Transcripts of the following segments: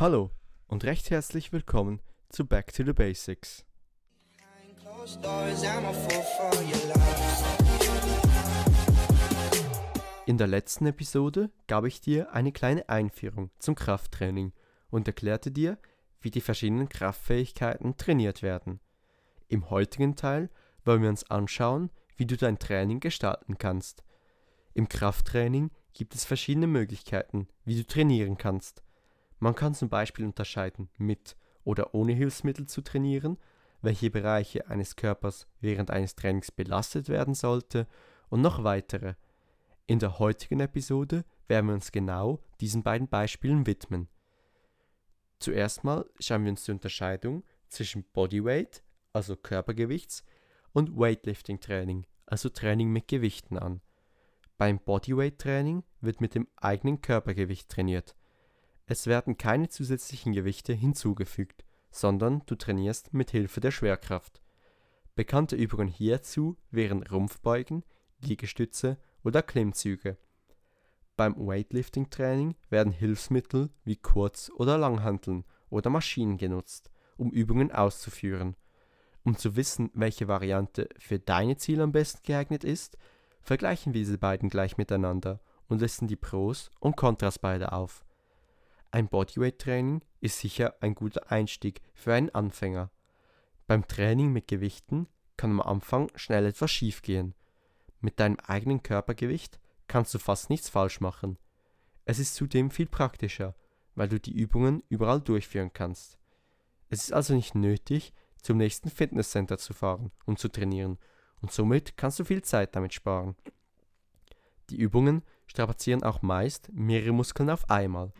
Hallo und recht herzlich willkommen zu Back to the Basics. In der letzten Episode gab ich dir eine kleine Einführung zum Krafttraining und erklärte dir, wie die verschiedenen Kraftfähigkeiten trainiert werden. Im heutigen Teil wollen wir uns anschauen, wie du dein Training gestalten kannst. Im Krafttraining gibt es verschiedene Möglichkeiten, wie du trainieren kannst. Man kann zum Beispiel unterscheiden, mit oder ohne Hilfsmittel zu trainieren, welche Bereiche eines Körpers während eines Trainings belastet werden sollte und noch weitere. In der heutigen Episode werden wir uns genau diesen beiden Beispielen widmen. Zuerst mal schauen wir uns die Unterscheidung zwischen Bodyweight, also Körpergewichts, und Weightlifting Training, also Training mit Gewichten an. Beim Bodyweight Training wird mit dem eigenen Körpergewicht trainiert. Es werden keine zusätzlichen Gewichte hinzugefügt, sondern du trainierst mit Hilfe der Schwerkraft. Bekannte Übungen hierzu wären Rumpfbeugen, Liegestütze oder Klimmzüge. Beim Weightlifting-Training werden Hilfsmittel wie Kurz- oder Langhanteln oder Maschinen genutzt, um Übungen auszuführen. Um zu wissen, welche Variante für deine Ziele am besten geeignet ist, vergleichen wir diese beiden gleich miteinander und listen die Pros und Kontras beider auf. Ein Bodyweight-Training ist sicher ein guter Einstieg für einen Anfänger. Beim Training mit Gewichten kann am Anfang schnell etwas schiefgehen. Mit deinem eigenen Körpergewicht kannst du fast nichts falsch machen. Es ist zudem viel praktischer, weil du die Übungen überall durchführen kannst. Es ist also nicht nötig, zum nächsten Fitnesscenter zu fahren, um zu trainieren, und somit kannst du viel Zeit damit sparen. Die Übungen strapazieren auch meist mehrere Muskeln auf einmal.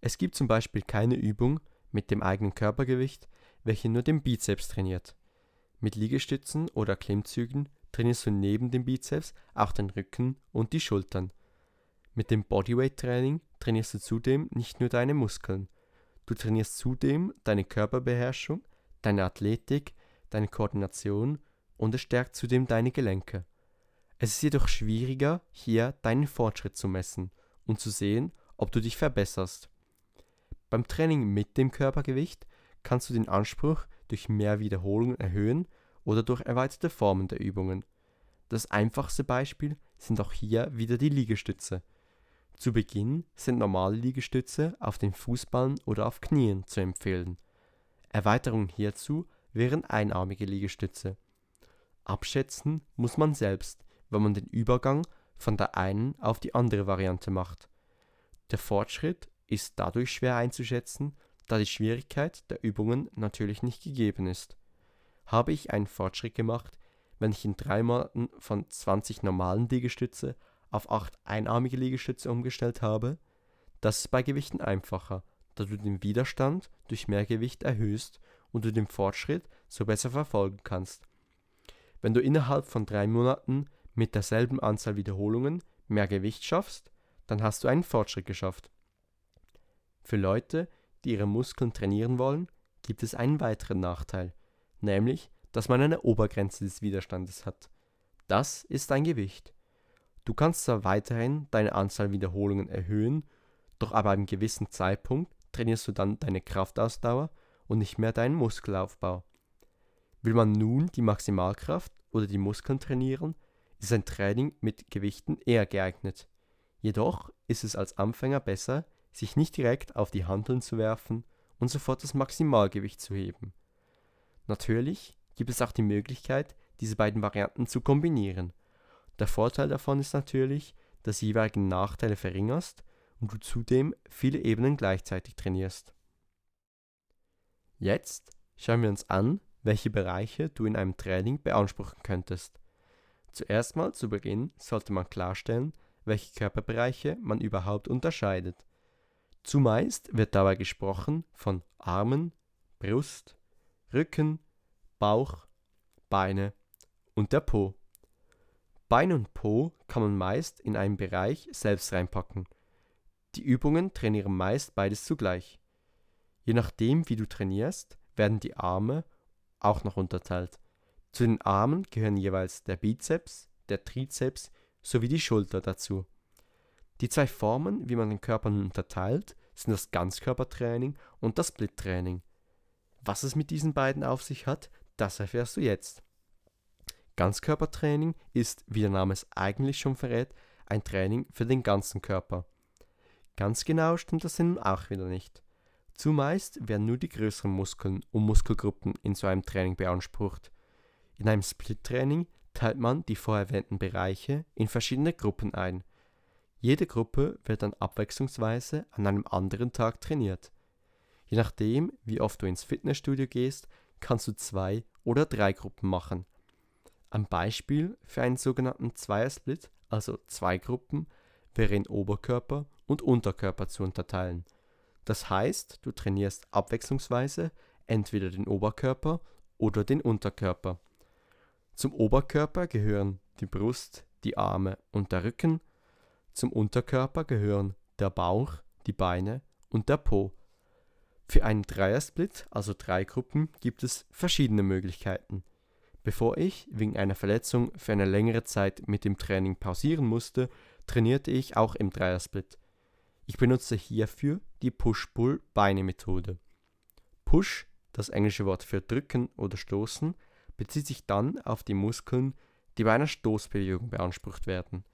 Es gibt zum Beispiel keine Übung mit dem eigenen Körpergewicht, welche nur den Bizeps trainiert. Mit Liegestützen oder Klimmzügen trainierst du neben dem Bizeps auch den Rücken und die Schultern. Mit dem Bodyweight-Training trainierst du zudem nicht nur deine Muskeln, du trainierst zudem deine Körperbeherrschung, deine Athletik, deine Koordination und es stärkt zudem deine Gelenke. Es ist jedoch schwieriger, hier deinen Fortschritt zu messen und zu sehen, ob du dich verbesserst. Beim Training mit dem Körpergewicht kannst du den Anspruch durch mehr Wiederholungen erhöhen oder durch erweiterte Formen der Übungen. Das einfachste Beispiel sind auch hier wieder die Liegestütze. Zu Beginn sind normale Liegestütze auf den Fußballen oder auf Knien zu empfehlen. Erweiterungen hierzu wären einarmige Liegestütze. Abschätzen muss man selbst, wenn man den Übergang von der einen auf die andere Variante macht. Der Fortschritt ist dadurch schwer einzuschätzen, da die Schwierigkeit der Übungen natürlich nicht gegeben ist. Habe ich einen Fortschritt gemacht, wenn ich in drei Monaten von 20 normalen Liegestütze auf 8 einarmige Liegestütze umgestellt habe? Das ist bei Gewichten einfacher, da du den Widerstand durch mehr Gewicht erhöhst und du den Fortschritt so besser verfolgen kannst. Wenn du innerhalb von drei Monaten mit derselben Anzahl Wiederholungen mehr Gewicht schaffst, dann hast du einen Fortschritt geschafft. Für Leute, die ihre Muskeln trainieren wollen, gibt es einen weiteren Nachteil, nämlich, dass man eine Obergrenze des Widerstandes hat. Das ist dein Gewicht. Du kannst zwar weiterhin deine Anzahl Wiederholungen erhöhen, doch ab einem gewissen Zeitpunkt trainierst du dann deine Kraftausdauer und nicht mehr deinen Muskelaufbau. Will man nun die Maximalkraft oder die Muskeln trainieren, ist ein Training mit Gewichten eher geeignet. Jedoch ist es als Anfänger besser, sich nicht direkt auf die Hanteln zu werfen und sofort das Maximalgewicht zu heben. Natürlich gibt es auch die Möglichkeit, diese beiden Varianten zu kombinieren. Der Vorteil davon ist natürlich, dass du jeweiligen Nachteile verringerst und du zudem viele Ebenen gleichzeitig trainierst. Jetzt schauen wir uns an, welche Bereiche du in einem Training beanspruchen könntest. Zuerst mal zu Beginn sollte man klarstellen, welche Körperbereiche man überhaupt unterscheidet. Zumeist wird dabei gesprochen von Armen, Brust, Rücken, Bauch, Beine und der Po. Bein und Po kann man meist in einen Bereich selbst reinpacken. Die Übungen trainieren meist beides zugleich. Je nachdem, wie du trainierst, werden die Arme auch noch unterteilt. Zu den Armen gehören jeweils der Bizeps, der Trizeps sowie die Schulter dazu. Die zwei Formen, wie man den Körper nun unterteilt, sind das Ganzkörpertraining und das Split-Training. Was es mit diesen beiden auf sich hat, das erfährst du jetzt. Ganzkörpertraining ist, wie der Name es eigentlich schon verrät, ein Training für den ganzen Körper. Ganz genau stimmt das nun auch wieder nicht. Zumeist werden nur die größeren Muskeln und Muskelgruppen in so einem Training beansprucht. In einem Split-Training teilt man die vorher erwähnten Bereiche in verschiedene Gruppen ein. Jede Gruppe wird dann abwechslungsweise an einem anderen Tag trainiert. Je nachdem, wie oft du ins Fitnessstudio gehst, kannst du zwei oder drei Gruppen machen. Ein Beispiel für einen sogenannten Zweiersplit, also zwei Gruppen, wäre in Oberkörper und Unterkörper zu unterteilen. Das heißt, du trainierst abwechslungsweise entweder den Oberkörper oder den Unterkörper. Zum Oberkörper gehören die Brust, die Arme und der Rücken, zum Unterkörper gehören der Bauch, die Beine und der Po. Für einen Dreiersplit, also drei Gruppen, gibt es verschiedene Möglichkeiten. Bevor ich wegen einer Verletzung für eine längere Zeit mit dem Training pausieren musste, trainierte ich auch im Dreiersplit. Ich benutze hierfür die Push-Pull-Beine-Methode. Push, das englische Wort für drücken oder stoßen, bezieht sich dann auf die Muskeln, die bei einer Stoßbewegung beansprucht werden.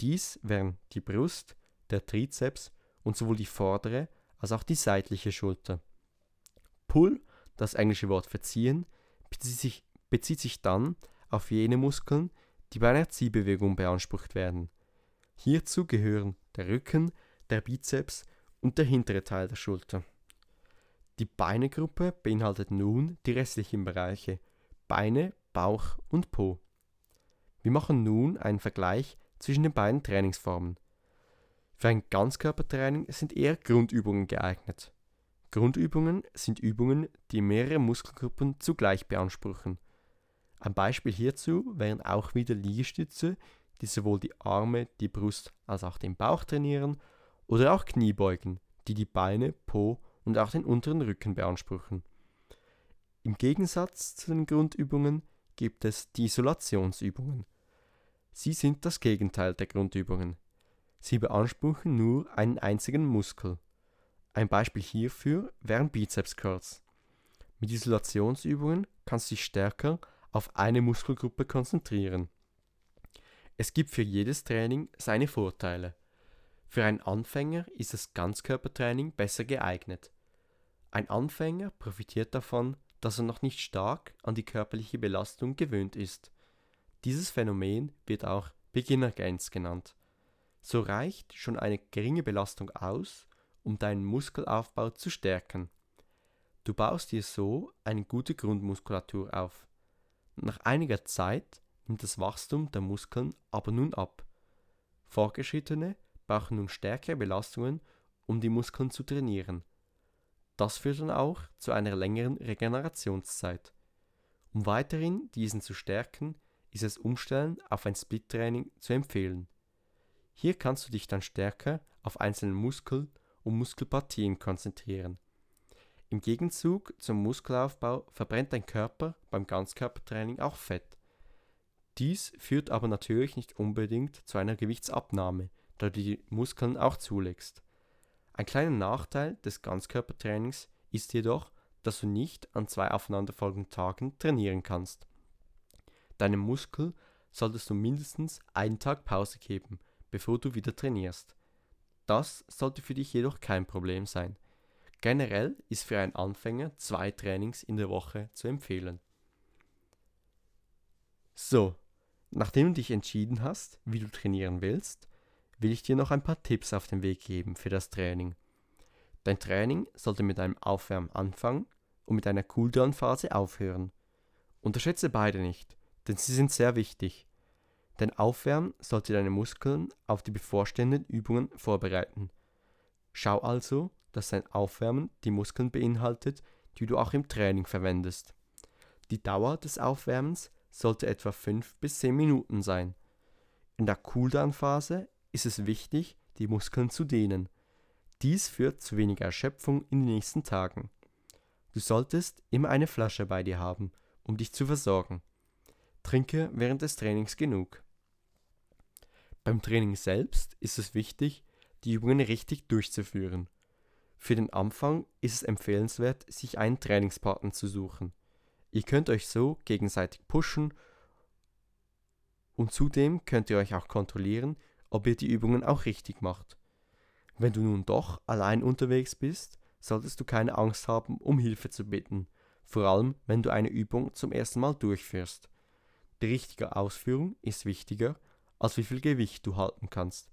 Dies wären die Brust, der Trizeps und sowohl die vordere als auch die seitliche Schulter. Pull, das englische Wort für ziehen, bezieht sich, bezieht sich dann auf jene Muskeln, die bei einer Ziehbewegung beansprucht werden. Hierzu gehören der Rücken, der Bizeps und der hintere Teil der Schulter. Die Beinegruppe beinhaltet nun die restlichen Bereiche Beine, Bauch und Po. Wir machen nun einen Vergleich zwischen den beiden Trainingsformen. Für ein Ganzkörpertraining sind eher Grundübungen geeignet. Grundübungen sind Übungen, die mehrere Muskelgruppen zugleich beanspruchen. Ein Beispiel hierzu wären auch wieder Liegestütze, die sowohl die Arme, die Brust als auch den Bauch trainieren, oder auch Kniebeugen, die die Beine, Po und auch den unteren Rücken beanspruchen. Im Gegensatz zu den Grundübungen gibt es die Isolationsübungen. Sie sind das Gegenteil der Grundübungen. Sie beanspruchen nur einen einzigen Muskel. Ein Beispiel hierfür wären Bizeps Curls. Mit Isolationsübungen kannst du dich stärker auf eine Muskelgruppe konzentrieren. Es gibt für jedes Training seine Vorteile. Für einen Anfänger ist das Ganzkörpertraining besser geeignet. Ein Anfänger profitiert davon, dass er noch nicht stark an die körperliche Belastung gewöhnt ist. Dieses Phänomen wird auch Beginner Gains genannt. So reicht schon eine geringe Belastung aus, um deinen Muskelaufbau zu stärken. Du baust dir so eine gute Grundmuskulatur auf. Nach einiger Zeit nimmt das Wachstum der Muskeln aber nun ab. Fortgeschrittene brauchen nun stärkere Belastungen, um die Muskeln zu trainieren. Das führt dann auch zu einer längeren Regenerationszeit. Um weiterhin diesen zu stärken, ist das Umstellen auf ein Split-Training zu empfehlen. Hier kannst du dich dann stärker auf einzelne Muskel- und Muskelpartien konzentrieren. Im Gegenzug zum Muskelaufbau verbrennt dein Körper beim Ganzkörpertraining auch Fett. Dies führt aber natürlich nicht unbedingt zu einer Gewichtsabnahme, da du die Muskeln auch zulegst. Ein kleiner Nachteil des Ganzkörpertrainings ist jedoch, dass du nicht an zwei aufeinanderfolgenden Tagen trainieren kannst. Deinem Muskel solltest du mindestens einen Tag Pause geben, bevor du wieder trainierst. Das sollte für dich jedoch kein Problem sein. Generell ist für einen Anfänger zwei Trainings in der Woche zu empfehlen. So, nachdem du dich entschieden hast, wie du trainieren willst, will ich dir noch ein paar Tipps auf den Weg geben für das Training. Dein Training sollte mit einem Aufwärmen anfangen und mit einer Cooldown-Phase aufhören. Unterschätze beide nicht, denn sie sind sehr wichtig. Dein Aufwärmen sollte deine Muskeln auf die bevorstehenden Übungen vorbereiten. Schau also, dass dein Aufwärmen die Muskeln beinhaltet, die du auch im Training verwendest. Die Dauer des Aufwärmens sollte etwa 5 bis 10 Minuten sein. In der Cooldown-Phase ist es wichtig, die Muskeln zu dehnen. Dies führt zu weniger Erschöpfung in den nächsten Tagen. Du solltest immer eine Flasche bei dir haben, um dich zu versorgen. Trinke während des Trainings genug. Beim Training selbst ist es wichtig, die Übungen richtig durchzuführen. Für den Anfang ist es empfehlenswert, sich einen Trainingspartner zu suchen. Ihr könnt euch so gegenseitig pushen und zudem könnt ihr euch auch kontrollieren, ob ihr die Übungen auch richtig macht. Wenn du nun doch allein unterwegs bist, solltest du keine Angst haben, um Hilfe zu bitten, vor allem wenn du eine Übung zum ersten Mal durchführst. Die richtige Ausführung ist wichtiger, als wie viel Gewicht du halten kannst.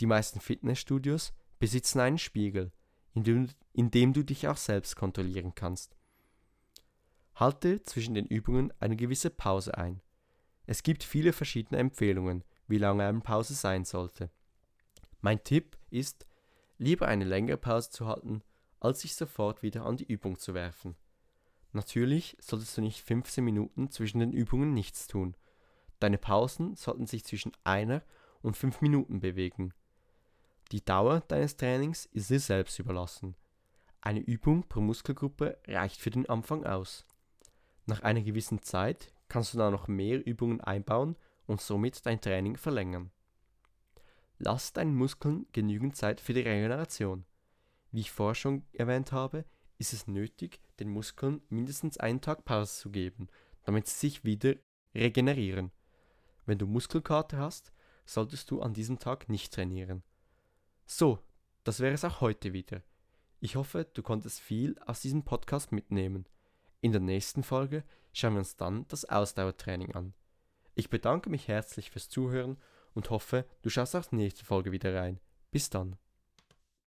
Die meisten Fitnessstudios besitzen einen Spiegel, in dem, in dem du dich auch selbst kontrollieren kannst. Halte zwischen den Übungen eine gewisse Pause ein. Es gibt viele verschiedene Empfehlungen, wie lange eine Pause sein sollte. Mein Tipp ist, lieber eine längere Pause zu halten, als sich sofort wieder an die Übung zu werfen. Natürlich solltest du nicht 15 Minuten zwischen den Übungen nichts tun. Deine Pausen sollten sich zwischen einer und fünf Minuten bewegen. Die Dauer deines Trainings ist dir selbst überlassen. Eine Übung pro Muskelgruppe reicht für den Anfang aus. Nach einer gewissen Zeit kannst du da noch mehr Übungen einbauen und somit dein Training verlängern. Lass deinen Muskeln genügend Zeit für die Regeneration. Wie ich vorher schon erwähnt habe, ist es nötig, den Muskeln mindestens einen Tag Pause zu geben, damit sie sich wieder regenerieren. Wenn du Muskelkater hast, solltest du an diesem Tag nicht trainieren. So, das wäre es auch heute wieder. Ich hoffe, du konntest viel aus diesem Podcast mitnehmen. In der nächsten Folge schauen wir uns dann das Ausdauertraining an. Ich bedanke mich herzlich fürs Zuhören und hoffe, du schaust auch nächste Folge wieder rein. Bis dann.